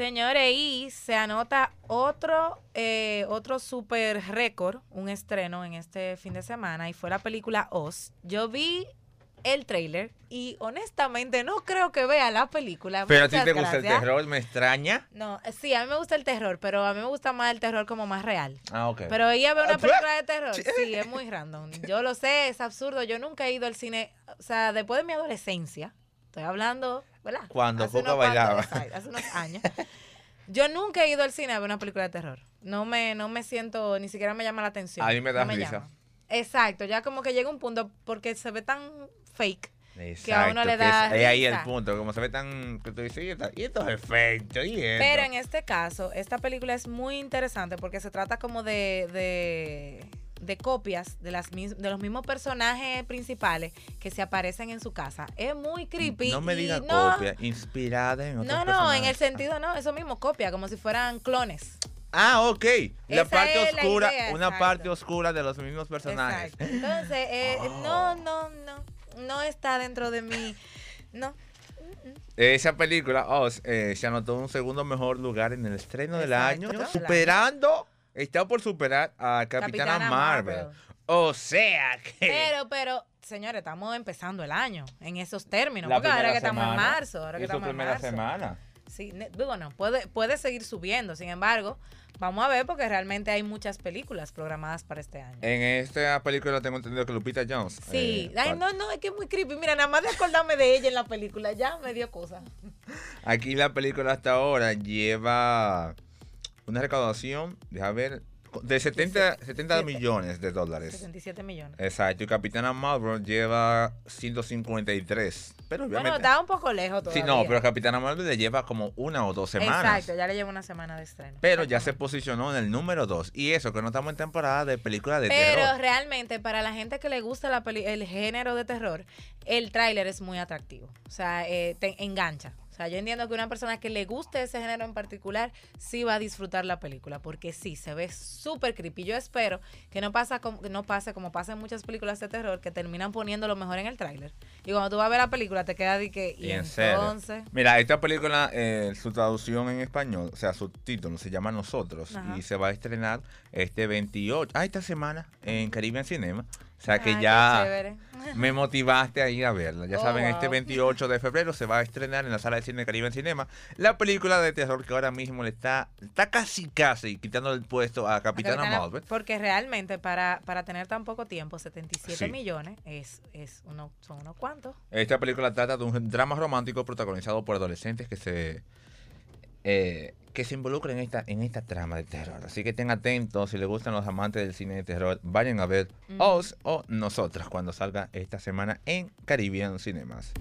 Señores, y se anota otro, eh, otro super récord, un estreno en este fin de semana, y fue la película Oz. Yo vi el trailer y honestamente no creo que vea la película. Pero a ti te gusta el terror, me extraña. No, sí, a mí me gusta el terror, pero a mí me gusta más el terror como más real. Ah, ok. Pero ella ve Ah, una pues, película de terror. Sí, es muy random. Yo lo sé, es absurdo. Yo nunca he ido al cine, o sea, después de mi adolescencia, estoy hablando, ¿verdad? Cuando Hace Coca bailaba. hace unos años. Yo nunca he ido al cine a ver una película de terror. No me, no me siento, ni siquiera me llama la atención. A mí me da No risa. Exacto, ya como que llega un punto porque se ve tan fake. Exacto, que a uno le da es, es ahí el punto, como se ve tan... Que tú dices, y estos efectos, y esto. Pero en este caso, esta película es muy interesante porque se trata como de, de, de copias de, las, de los mismos personajes principales que se aparecen en su casa. Es muy creepy. No me digas no- copia, inspirada en otros No, no, en el sentido no, eso mismo, copia, como si fueran clones. Ah, ok. La Esa parte es la oscura, idea, una exacto. parte oscura de los mismos personajes. Exacto. Entonces, eh, Oh. no, no, no, no está dentro de mi... No. Esa película Oz eh, se anotó un segundo mejor lugar en el estreno del año, superando, está por superar a Capitana, Capitana Marvel. Marvel. O sea que Pero, pero, señores, estamos empezando el año en esos términos. la porque ahora que estamos en marzo, ahora que estamos en marzo. semana. Sí, digo, no, puede, puede seguir subiendo. Sin embargo, vamos a ver porque realmente hay muchas películas programadas para este año. En esta película tengo entendido que Lupita Jones. Sí, eh, ay, no, no, es que es muy creepy. Mira, nada más de acordarme de ella en la película, ya me dio cosa. Aquí la película hasta ahora lleva una recaudación, deja ver, de 70, 70 Siete. millones de dólares. 67 millones. Exacto, y Capitana Marvel lleva 153. Pero Bueno, está un poco lejos sí, todavía. no, pero Capitana Marvel le lleva como una o dos semanas. Exacto, ya le llevo una semana de estreno. Pero ya se posicionó en el número 2. Y eso, que no estamos en temporada de películas de Pero terror. realmente para la gente que le gusta la peli- el género de terror, el tráiler es muy atractivo. O sea, eh, te engancha. Sea, yo entiendo que una persona que le guste ese género en particular sí va a disfrutar la película, porque sí, se ve súper creepy. Yo espero que no, pasa como, no pase como pasa en muchas películas de terror, que terminan poniendo lo mejor en el tráiler. Y cuando tú vas a ver la película, te queda de que... Y, Y en serio. entonces... Mira, esta película, eh, su traducción en español, o sea, su título se llama Nosotros Ajá. y se va a estrenar este 28, ah, esta semana en Caribbean Cinema. O sea que Ay, ya me motivaste a ir a verla. Ya Oh, saben, este wow. 28 de febrero se va a estrenar en la sala de cine Caribbean Cinema la película de terror que ahora mismo le está, está casi casi quitando el puesto a Capitana Capitana- Marvel. Porque realmente para, para tener tan poco tiempo, 77 Sí. millones, es, es uno, son unos cuantos. Esta película trata de un drama romántico protagonizado por adolescentes que se eh, que se involucran en esta en esta trama de terror. Así que estén atentos si les gustan los amantes del cine de terror, vayan a ver Ujú. Oz o Nosotras cuando salga esta semana en Caribbean Cinemas.